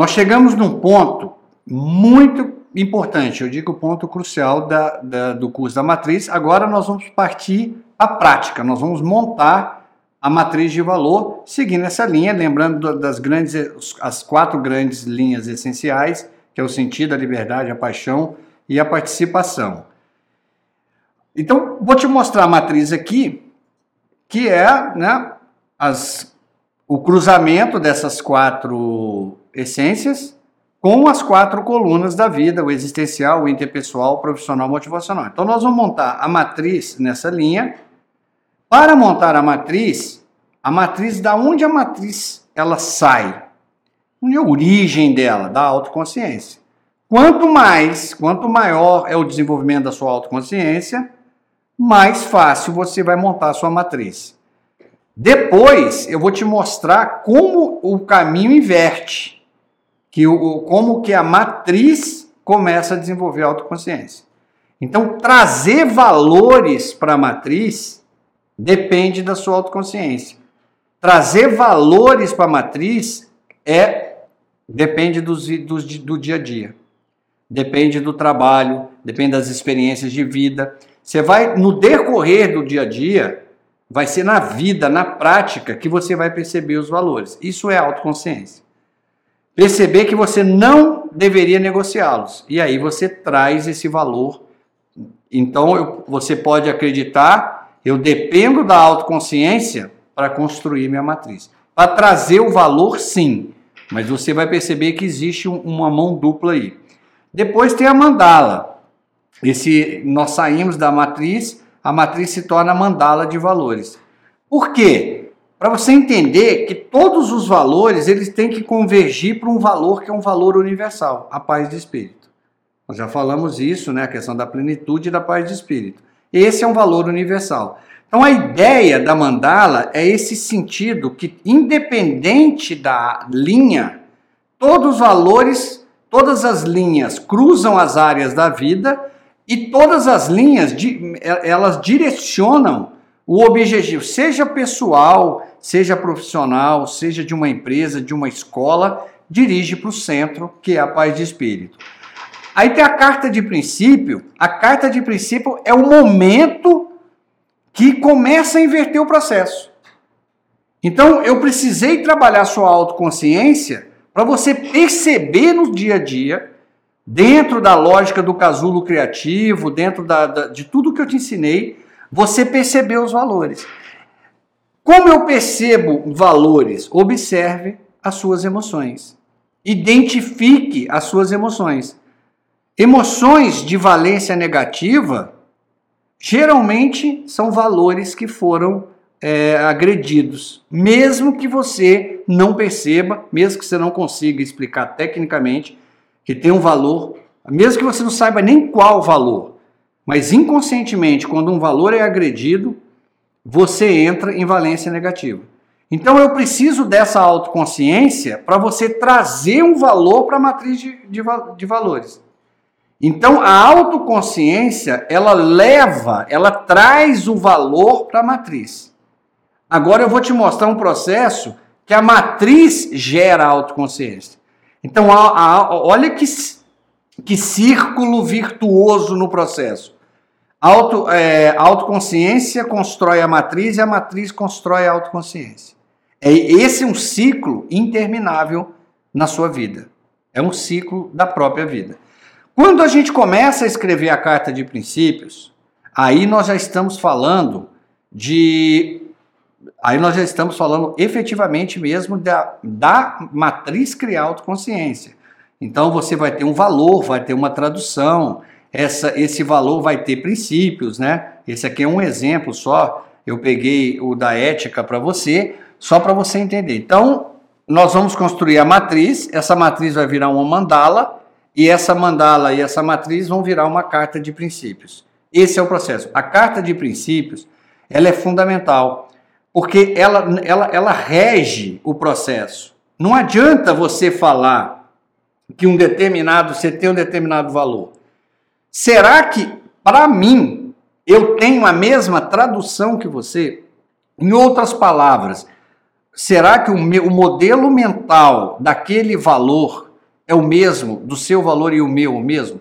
Nós chegamos num ponto muito importante, eu digo o ponto crucial da, da, do curso da matriz. Agora nós vamos partir à prática, nós vamos montar a matriz de valor seguindo essa linha, lembrando das grandes, as quatro grandes linhas essenciais, que é o sentido, a liberdade, a paixão e a participação. Então, vou te mostrar a matriz aqui, que é né, as, o cruzamento dessas quatro essências com as quatro colunas da vida, o existencial, o interpessoal, o profissional, o motivacional. Então, nós vamos montar a matriz nessa linha. Para montar a matriz, a matriz, da onde a matriz ela sai? Onde é a origem dela? Da autoconsciência. Quanto mais, quanto maior é o desenvolvimento da sua autoconsciência, mais fácil você vai montar a sua matriz. Depois eu vou te mostrar como o caminho inverte, que o, como que a matriz começa a desenvolver a autoconsciência. Então, trazer valores para a matriz depende da sua autoconsciência. Trazer valores para a matriz é depende dos, dos, do dia a dia. Depende do trabalho, depende das experiências de vida. Você vai, no decorrer do dia a dia, vai ser na vida, na prática, que você vai perceber os valores. Isso é autoconsciência. Perceber que você não deveria negociá-los. E aí você traz esse valor. Então eu, você pode acreditar, eu dependo da autoconsciência para construir minha matriz. Para trazer o valor, sim. Mas você vai perceber que existe uma mão dupla aí. Depois tem a mandala. Esse, nós saímos da matriz, a matriz se torna mandala de valores. Por quê? Para você entender que todos os valores eles têm que convergir para um valor que é um valor universal, a paz de espírito. Nós já falamos isso, né, a questão da plenitude e da paz de espírito. Esse é um valor universal. Então a ideia da mandala é esse sentido que independente da linha, todos os valores, todas as linhas cruzam as áreas da vida e todas as linhas, elas direcionam o objetivo, seja pessoal, seja profissional, seja de uma empresa, de uma escola, dirige para o centro, que é a paz de espírito. Aí tem a carta de princípio. A carta de princípio é o momento que começa a inverter o processo. Então, eu precisei trabalhar sua autoconsciência para você perceber no dia a dia dentro da lógica do casulo criativo, dentro da, da, de tudo que eu te ensinei, você percebeu os valores. Como eu percebo valores? Observe as suas emoções. Identifique as suas emoções. Emoções de valência negativa geralmente são valores que foram é, agredidos, mesmo que você não perceba, mesmo que você não consiga explicar tecnicamente, que tem um valor, mesmo que você não saiba nem qual valor, mas inconscientemente, quando um valor é agredido, você entra em valência negativa. Então eu preciso dessa autoconsciência para você trazer um valor para a matriz de, de, de valores. Então a autoconsciência ela leva, ela traz o valor para a matriz. Agora eu vou te mostrar um processo que a matriz gera a autoconsciência. Então, a, a, olha que, que círculo virtuoso no processo. Auto, é, autoconsciência constrói a matriz e a matriz constrói a autoconsciência. É, esse é um ciclo interminável na sua vida. É um ciclo da própria vida. Quando a gente começa a escrever a carta de princípios, aí nós já estamos falando de Aí nós já estamos falando efetivamente mesmo da, da matriz criar autoconsciência. Então você vai ter um valor, vai ter uma tradução, essa, esse valor vai ter princípios, né? Esse aqui é um exemplo só. Eu peguei o da ética para você, só para você entender. Então, nós vamos construir a matriz, essa matriz vai virar uma mandala, e essa mandala e essa matriz vão virar uma carta de princípios. Esse é o processo. A carta de princípios, ela é fundamental porque ela, ela, ela rege o processo. Não adianta você falar que um determinado, você tem um determinado valor. Será que, para mim, eu tenho a mesma tradução que você? Em outras palavras, será que o, meu, o modelo mental daquele valor é o mesmo, do seu valor e o meu o mesmo?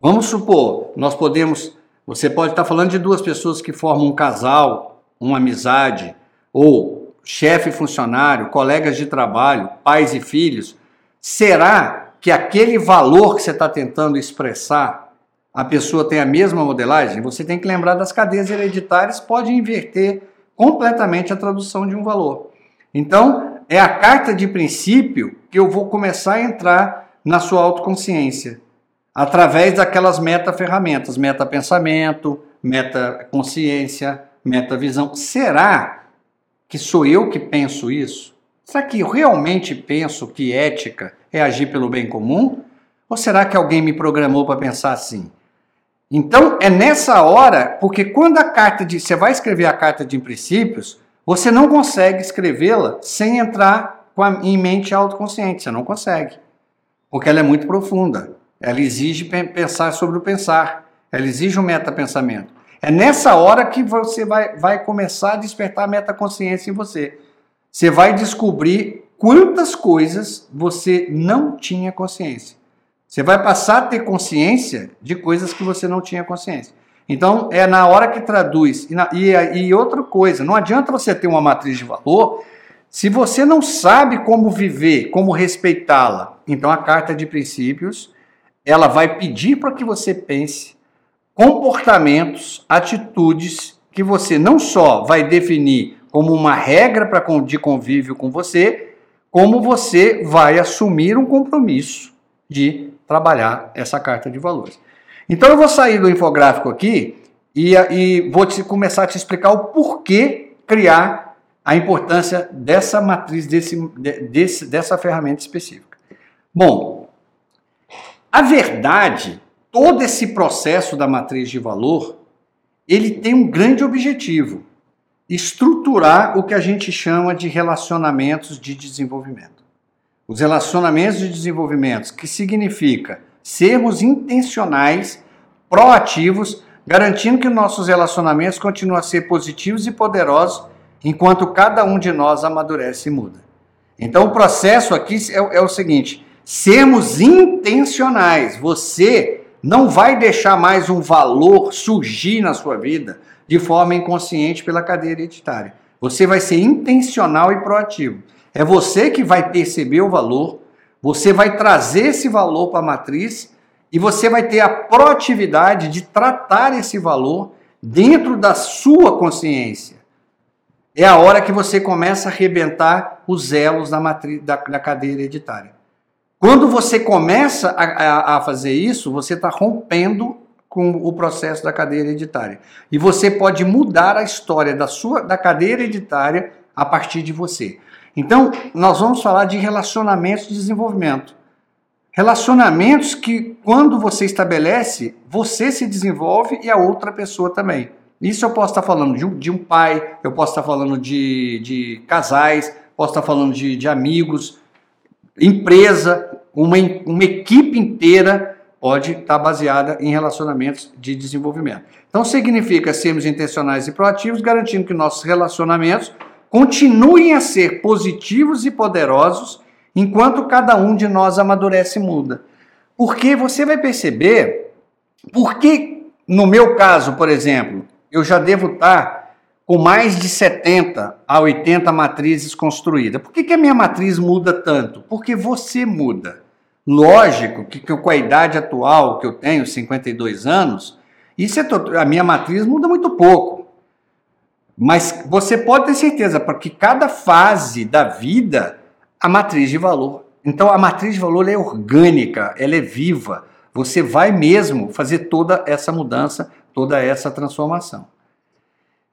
Vamos supor, nós podemos, você pode estar falando de duas pessoas que formam um casal, uma amizade, ou chefe e funcionário, colegas de trabalho, pais e filhos. Será que aquele valor que você está tentando expressar, a pessoa tem a mesma modelagem? Você tem que lembrar das cadeias hereditárias, pode inverter completamente a tradução de um valor. Então, é a carta de princípio que eu vou começar a entrar na sua autoconsciência através daquelas meta-ferramentas, meta-pensamento, meta-consciência, meta-visão. Será que sou eu que penso isso? Será que eu realmente penso que ética é agir pelo bem comum? Ou será que alguém me programou para pensar assim? Então é nessa hora, porque quando a carta de. Você vai escrever a carta de princípios, você não consegue escrevê-la sem entrar a, em mente autoconsciente. Você não consegue. Porque ela é muito profunda. Ela exige pensar sobre o pensar. Ela exige um metapensamento. É nessa hora que você vai, vai começar a despertar a metaconsciência em você. Você vai descobrir quantas coisas você não tinha consciência. Você vai passar a ter consciência de coisas que você não tinha consciência. Então, é na hora que traduz. E, na, e, e outra coisa, não adianta você ter uma matriz de valor se você não sabe como viver, como respeitá-la. Então, a carta de princípios ela vai pedir para que você pense comportamentos, atitudes que você não só vai definir como uma regra para de convívio com você, como você vai assumir um compromisso de trabalhar essa carta de valores. Então eu vou sair do infográfico aqui e, e vou te, começar a te explicar o porquê criar a importância dessa matriz, desse, desse, dessa ferramenta específica. Bom, a verdade, todo esse processo da matriz de valor, ele tem um grande objetivo: estruturar o que a gente chama de relacionamentos de desenvolvimento. Os relacionamentos de desenvolvimento, que significa sermos intencionais, proativos, garantindo que nossos relacionamentos continuem a ser positivos e poderosos enquanto cada um de nós amadurece e muda. Então, o processo aqui é, é o seguinte: sermos intencionais. Você não vai deixar mais um valor surgir na sua vida de forma inconsciente pela cadeia hereditária. Você vai ser intencional e proativo. É você que vai perceber o valor, você vai trazer esse valor para a matriz e você vai ter a proatividade de tratar esse valor dentro da sua consciência. É a hora que você começa a arrebentar os elos da, matriz, da, da cadeia hereditária. Quando você começa a, a, a fazer isso, você está rompendo com o processo da cadeia hereditária. E você pode mudar a história da sua da cadeia hereditária a partir de você. Então, nós vamos falar de relacionamentos de desenvolvimento. Relacionamentos que, quando você estabelece, você se desenvolve e a outra pessoa também. Isso eu posso estar falando de um, de um pai, eu posso estar falando de, de casais, posso estar falando de, de amigos, empresa, uma, uma equipe inteira pode estar baseada em relacionamentos de desenvolvimento. Então, significa sermos intencionais e proativos, garantindo que nossos relacionamentos continuem a ser positivos e poderosos enquanto cada um de nós amadurece e muda. Porque você vai perceber, porque no meu caso, por exemplo, eu já devo estar com mais de 70 a 80 matrizes construídas. Por que, que a minha matriz muda tanto? Porque você muda. Lógico que, que com a idade atual que eu tenho, 52 anos, isso é a minha matriz muda muito pouco. Mas você pode ter certeza, porque cada fase da vida, a matriz de valor. Então a matriz de valor é orgânica, ela é viva. Você vai mesmo fazer toda essa mudança, toda essa transformação.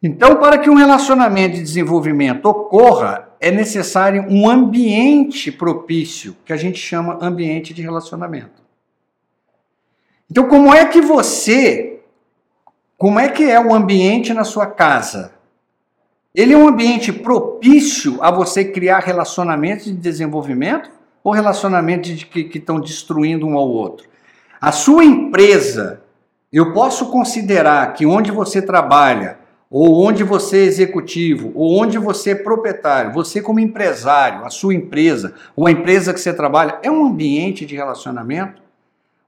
Então, para que um relacionamento de desenvolvimento ocorra, é necessário um ambiente propício, que a gente chama ambiente de relacionamento. Então, como é que você, como é que é o ambiente na sua casa? Ele é um ambiente propício a você criar relacionamentos de desenvolvimento ou relacionamentos de que, estão destruindo um ao outro? A sua empresa, eu posso considerar que onde você trabalha ou onde você é executivo, ou onde você é proprietário, você como empresário, a sua empresa, ou a empresa que você trabalha, é um ambiente de relacionamento?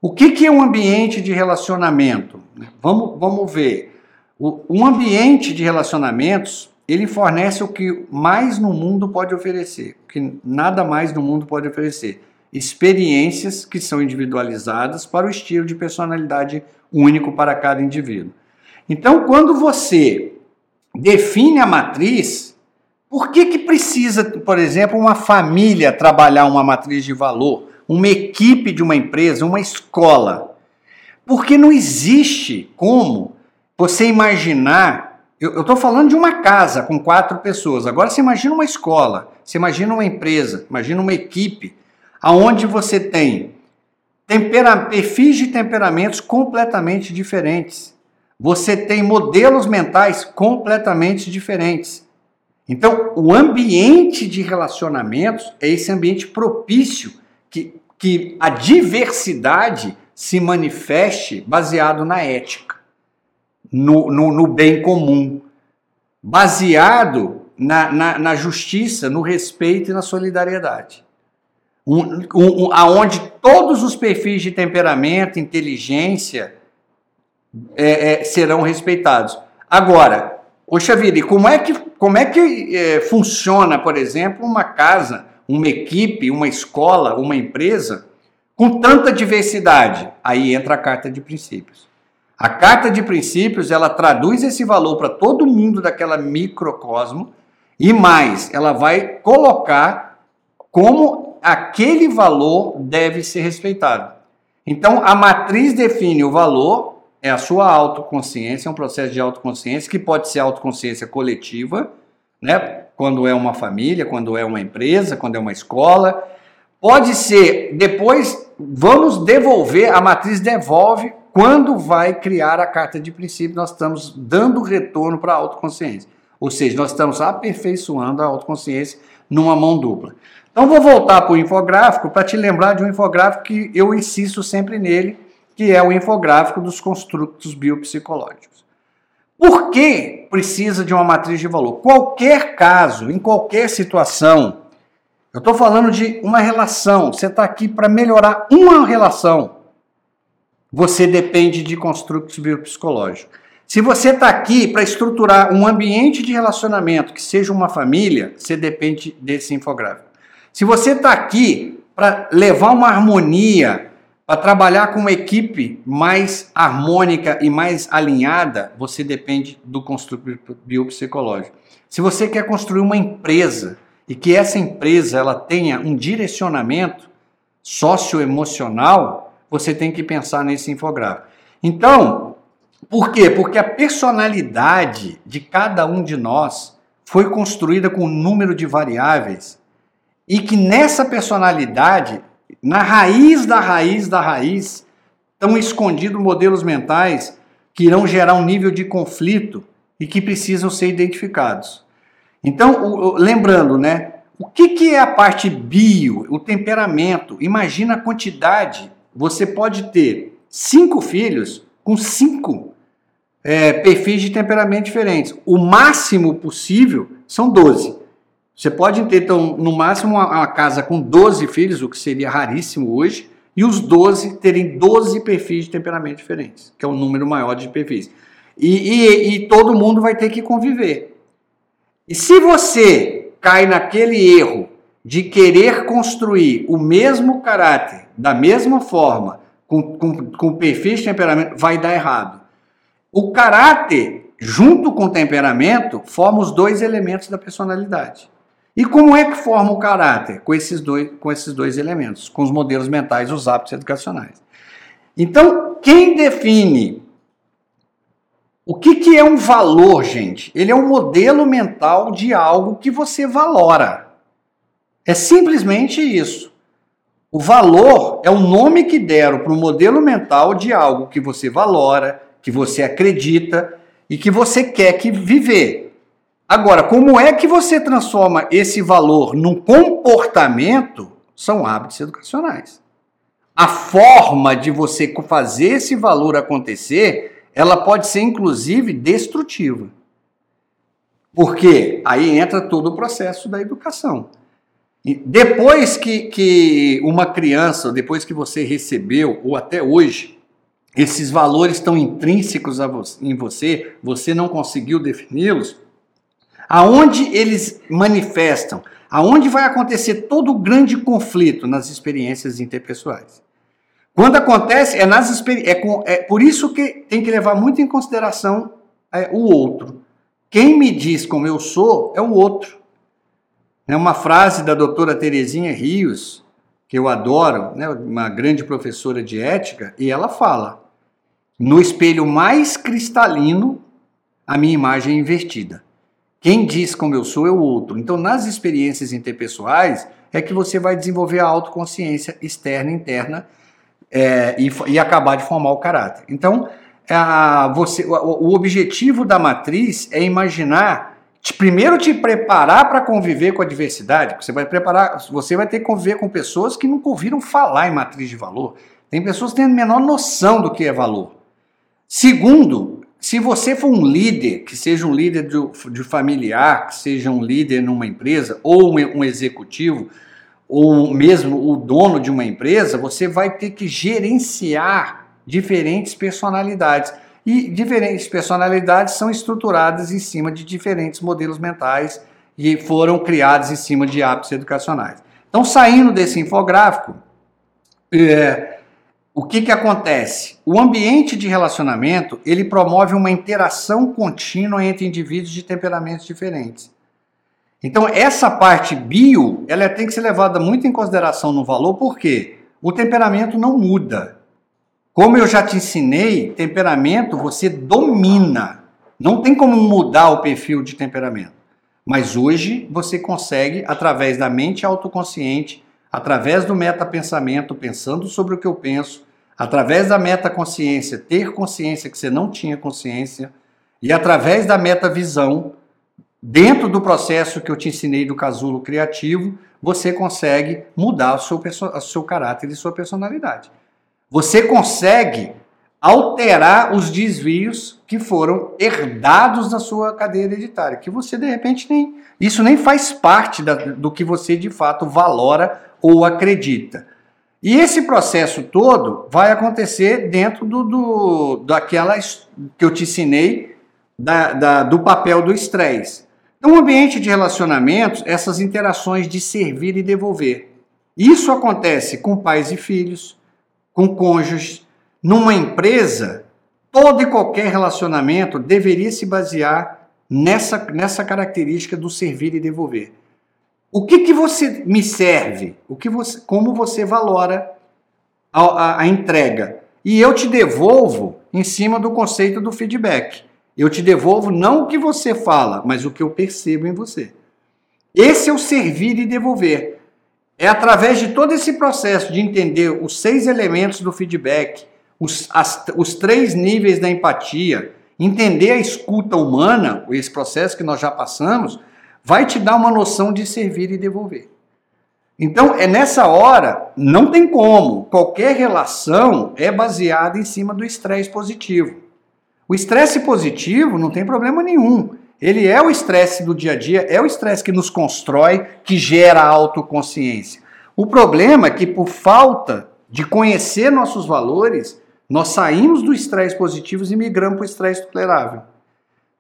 O que, que é um ambiente de relacionamento? Vamos, vamos ver. O, um ambiente de relacionamentos, ele fornece o que mais no mundo pode oferecer, o que nada mais no mundo pode oferecer. Experiências que são individualizadas para o estilo de personalidade único para cada indivíduo. Então, quando você define a matriz, por que, que precisa, por exemplo, uma família trabalhar uma matriz de valor, uma equipe de uma empresa, uma escola? Porque não existe como você imaginar. Eu estou falando de uma casa com quatro pessoas. Agora você imagina uma escola, você imagina uma empresa, imagina uma equipe, aonde você tem tempera, perfis de temperamentos completamente diferentes você tem modelos mentais completamente diferentes. Então, o ambiente de relacionamentos é esse ambiente propício que, que a diversidade se manifeste baseado na ética, no, no, no bem comum, baseado na, na, na, justiça, no respeito e na solidariedade. Um, um, um, aonde todos os perfis de temperamento, inteligência, é, é, serão respeitados. Agora, vida, e como é que, como é que é, funciona, por exemplo, uma casa, uma equipe, uma escola, uma empresa com tanta diversidade? Aí entra a carta de princípios. A carta de princípios ela traduz esse valor para todo mundo daquela microcosmo e mais, ela vai colocar como aquele valor deve ser respeitado. Então, a matriz define o valor, é a sua autoconsciência, é um processo de autoconsciência que pode ser autoconsciência coletiva, né? Quando é uma família, quando é uma empresa, quando é uma escola. Pode ser, depois vamos devolver, a matriz devolve quando vai criar a carta de princípio, nós estamos dando retorno para a autoconsciência. Ou seja, nós estamos aperfeiçoando a autoconsciência numa mão dupla. Então vou voltar para o infográfico para te lembrar de um infográfico que eu insisto sempre nele, que é o infográfico dos construtos biopsicológicos. Por que precisa de uma matriz de valor? Qualquer caso, em qualquer situação, eu estou falando de uma relação, você está aqui para melhorar uma relação, você depende de construtos biopsicológicos. Se você está aqui para estruturar um ambiente de relacionamento que seja uma família, você depende desse infográfico. Se você está aqui para levar uma harmonia para trabalhar com uma equipe mais harmônica e mais alinhada, você depende do construtor biopsicológico. Se você quer construir uma empresa e que essa empresa ela tenha um direcionamento socioemocional, você tem que pensar nesse infográfico. Então, por quê? Porque a personalidade de cada um de nós foi construída com um número de variáveis e que nessa personalidade na raiz da raiz da raiz estão escondidos modelos mentais que irão gerar um nível de conflito e que precisam ser identificados. Então, lembrando, né? O que, que é a parte bio, o temperamento? Imagina a quantidade. Você pode ter cinco filhos com cinco é, perfis de temperamento diferentes. O máximo possível são 12. Você pode ter, então, no máximo, uma, casa com 12 filhos, o que seria raríssimo hoje, e os 12 terem 12 perfis de temperamento diferentes, que é o número maior de perfis. E, e, e todo mundo vai ter que conviver. E se você cai naquele erro de querer construir o mesmo caráter, da mesma forma, com, com, com perfis de temperamento, vai dar errado. O caráter, junto com o temperamento, forma os dois elementos da personalidade. E como é que forma o caráter? Com esses dois, com esses dois elementos, com os modelos mentais, os hábitos educacionais. Então, quem define o que, que é um valor, gente? Ele é um modelo mental de algo que você valora. É simplesmente isso. O valor é o nome que deram para o modelo mental de algo que você valora, que você acredita e que você quer que viver. Agora, como é que você transforma esse valor num comportamento? São hábitos educacionais. A forma de você fazer esse valor acontecer, ela pode ser inclusive destrutiva. Porque aí entra todo o processo da educação. Depois que, que uma criança, depois que você recebeu, ou até hoje, esses valores estão intrínsecos em você, você não conseguiu defini-los, aonde eles manifestam, aonde vai acontecer todo o grande conflito nas experiências interpessoais. Quando acontece, é, nas, é, é por isso que tem que levar muito em consideração é, o outro. Quem me diz como eu sou é o outro. É uma frase da doutora Terezinha Rios, que eu adoro, né, uma grande professora de ética, e ela fala: no espelho mais cristalino, a minha imagem é invertida. Quem diz como eu sou é o outro. Então, nas experiências interpessoais, é que você vai desenvolver a autoconsciência externa e interna é, e, e, acabar de formar o caráter. Então, a, você, o, o objetivo da matriz é imaginar, primeiro te preparar para conviver com a diversidade, você vai preparar, você vai ter que conviver com pessoas que nunca ouviram falar em matriz de valor. Tem pessoas que têm a menor noção do que é valor. Segundo, se você for um líder, que seja um líder de, de familiar, que seja um líder numa empresa, ou um, um executivo, ou mesmo o dono de uma empresa, você vai ter que gerenciar diferentes personalidades. E diferentes personalidades são estruturadas em cima de diferentes modelos mentais e foram criados em cima de hábitos educacionais. Então, saindo desse infográfico, é, o que, que acontece? O ambiente de relacionamento ele promove uma interação contínua entre indivíduos de temperamentos diferentes. Então, essa parte bio, ela tem que ser levada muito em consideração no valor, porque o temperamento não muda. Como eu já te ensinei, temperamento você domina. Não tem como mudar o perfil de temperamento. Mas hoje você consegue, através da mente autoconsciente, através do metapensamento, pensando sobre o que eu penso, através da metaconsciência, ter consciência que você não tinha consciência, e através da metavisão, dentro do processo que eu te ensinei do casulo criativo, você consegue mudar o seu, o seu caráter e sua personalidade. Você consegue alterar os desvios que foram herdados da sua cadeia hereditária, que você de repente nem. Isso nem faz parte da, do que você de fato valora ou acredita. E esse processo todo vai acontecer dentro do, do daquela que eu te ensinei da, da, do papel do estresse. No ambiente de relacionamentos, essas interações de servir e devolver. Isso acontece com pais e filhos, com cônjuges. Numa empresa, todo e qualquer relacionamento deveria se basear nessa, nessa característica do servir e devolver. O que, que você me serve? O que você, como você valora a, a, a entrega? E eu te devolvo em cima do conceito do feedback. Eu te devolvo não o que você fala, mas o que eu percebo em você. Esse é o servir e devolver. É através de todo esse processo de entender os seis elementos do feedback, os, as, os três níveis da empatia, entender a escuta humana, esse processo que nós já passamos, vai te dar uma noção de servir e devolver. Então, é nessa hora, não tem como. Qualquer relação é baseada em cima do estresse positivo. O estresse positivo não tem problema nenhum. Ele é o estresse do dia a dia, é o estresse que nos constrói, que gera autoconsciência. O problema é que, por falta de conhecer nossos valores, nós saímos do estresse positivo e migramos para o estresse tolerável.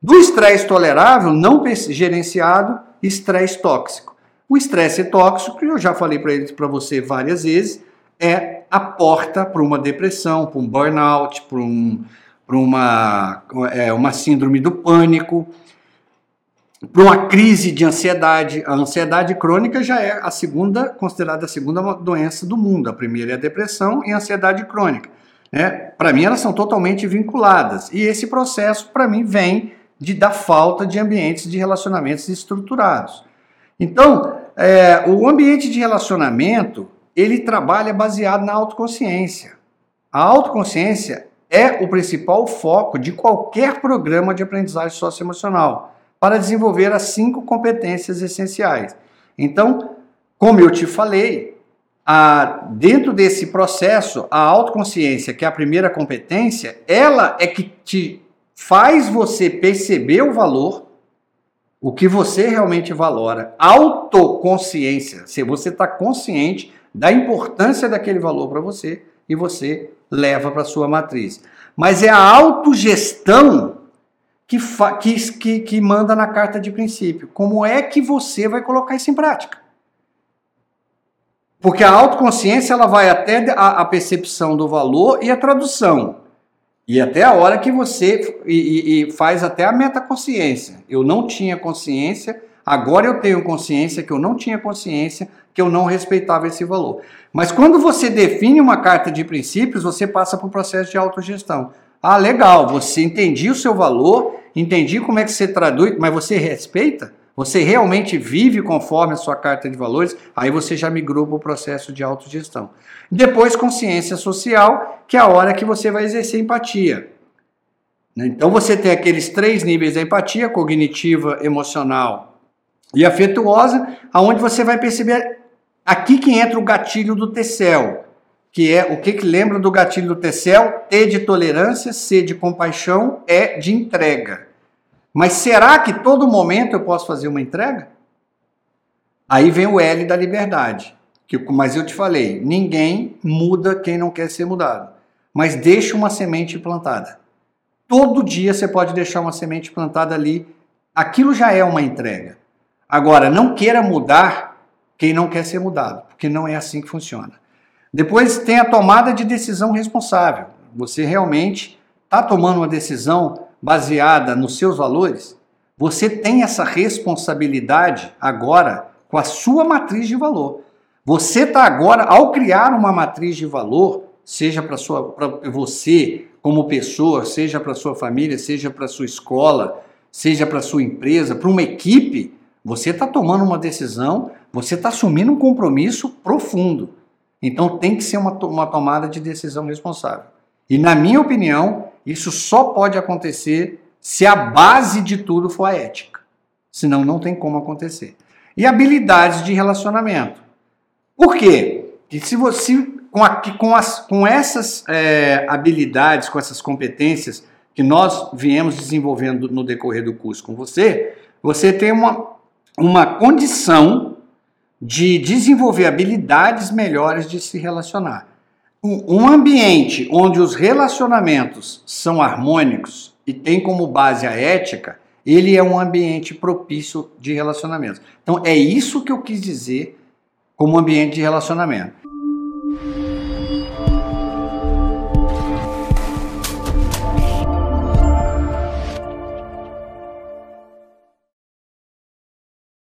Do estresse tolerável, não gerenciado, estresse tóxico. O estresse tóxico, eu já falei para você várias vezes, é a porta para uma depressão, para um burnout, para um, uma, é, uma síndrome do pânico, para uma crise de ansiedade. A ansiedade crônica já é a segunda, considerada a segunda doença do mundo. A primeira é a depressão e a ansiedade crônica. Né? Para mim, elas são totalmente vinculadas. E esse processo, para mim, vem de, da falta de ambientes de relacionamentos estruturados. Então, é, o ambiente de relacionamento, ele trabalha baseado na autoconsciência. A autoconsciência é o principal foco de qualquer programa de aprendizagem socioemocional para desenvolver as cinco competências essenciais. Então, como eu te falei, a, dentro desse processo, a autoconsciência, que é a primeira competência, ela é que te faz você perceber o valor, o que você realmente valora, autoconsciência, se você está consciente da importância daquele valor para você e você leva para sua matriz. Mas é a autogestão que, que, que, que manda na carta de princípio. Como é que você vai colocar isso em prática? Porque a autoconsciência ela vai até a, a percepção do valor e a tradução. E até a hora que você e, e, e faz até a metaconsciência. Eu não tinha consciência, agora eu tenho consciência que eu não tinha consciência, que eu não respeitava esse valor. Mas quando você define uma carta de princípios, você passa para o processo de autogestão. Ah, legal, você entendi o seu valor, entendi como é que você traduz, mas você respeita? Você realmente vive conforme a sua carta de valores? Aí você já migrou para o processo de autogestão. Depois, consciência social, que é a hora que você vai exercer empatia. Né? Então você tem aqueles três níveis da empatia, cognitiva, emocional e afetuosa, aonde você vai perceber aqui que entra o gatilho do Tecel, que é o que, que lembra do gatilho do Tecel? T de tolerância, C de compaixão, E de entrega. Mas será que todo momento eu posso fazer uma entrega? Aí vem o L da liberdade. Que, mas eu te falei, ninguém muda quem não quer ser mudado. Mas deixa uma semente plantada. Todo dia você pode deixar uma semente plantada ali. Aquilo já é uma entrega. Agora, não queira mudar quem não quer ser mudado, porque não é assim que funciona. Depois tem a tomada de decisão responsável. Você realmente está tomando uma decisão baseada nos seus valores? Você tem essa responsabilidade agora com a sua matriz de valor. Você está agora, ao criar uma matriz de valor, seja para você como pessoa, seja para sua família, seja para sua escola, seja para sua empresa, para uma equipe, você está tomando uma decisão, você está assumindo um compromisso profundo. Então tem que ser uma, uma tomada de decisão responsável. E na minha opinião, isso só pode acontecer se a base de tudo for a ética. Senão não tem como acontecer. E habilidades de relacionamento. Por quê? Que se você, com, a, com, as, com essas é, habilidades, com essas competências que nós viemos desenvolvendo no decorrer do curso com você, você tem uma, uma condição de desenvolver habilidades melhores de se relacionar. Um, ambiente onde os relacionamentos são harmônicos e tem como base a ética, ele é um ambiente propício de relacionamento. Então é isso que eu quis dizer como ambiente de relacionamento.